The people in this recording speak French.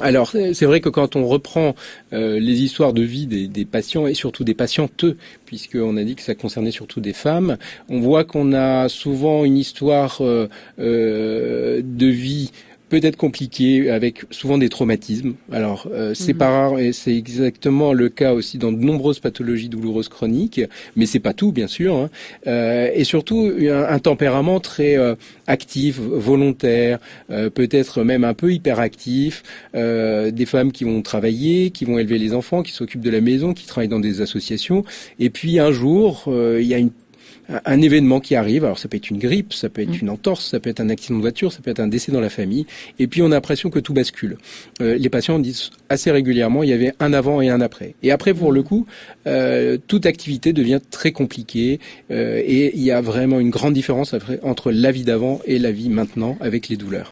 Alors c'est vrai que quand on reprend euh, les histoires de vie des, patients et surtout des patientes, puisqu'on a dit que ça concernait surtout des femmes, on voit qu'on a souvent une histoire euh, euh de vie peut être compliqué, avec souvent des traumatismes. Alors, euh, c'est mhm. pas rare et c'est exactement le cas aussi dans de nombreuses pathologies douloureuses chroniques, mais c'est pas tout, bien sûr. Hein. Euh, et surtout, un, tempérament très euh, actif, volontaire, euh, peut-être même un peu hyperactif. des femmes qui vont travailler, qui vont élever les enfants, qui s'occupent de la maison, qui travaillent dans des associations. Et puis un jour, il y a une un événement qui arrive. Alors ça peut être une grippe, ça peut être mm. une entorse, ça peut être un accident de voiture, ça peut être un décès dans la famille. Et puis on a l'impression que tout bascule. Euh, les patients disent assez régulièrement, il y avait un avant et un après. Et après, pour le coup, euh, toute activité devient très compliquée euh, et il y a vraiment une grande différence entre la vie d'avant et la vie maintenant avec les douleurs.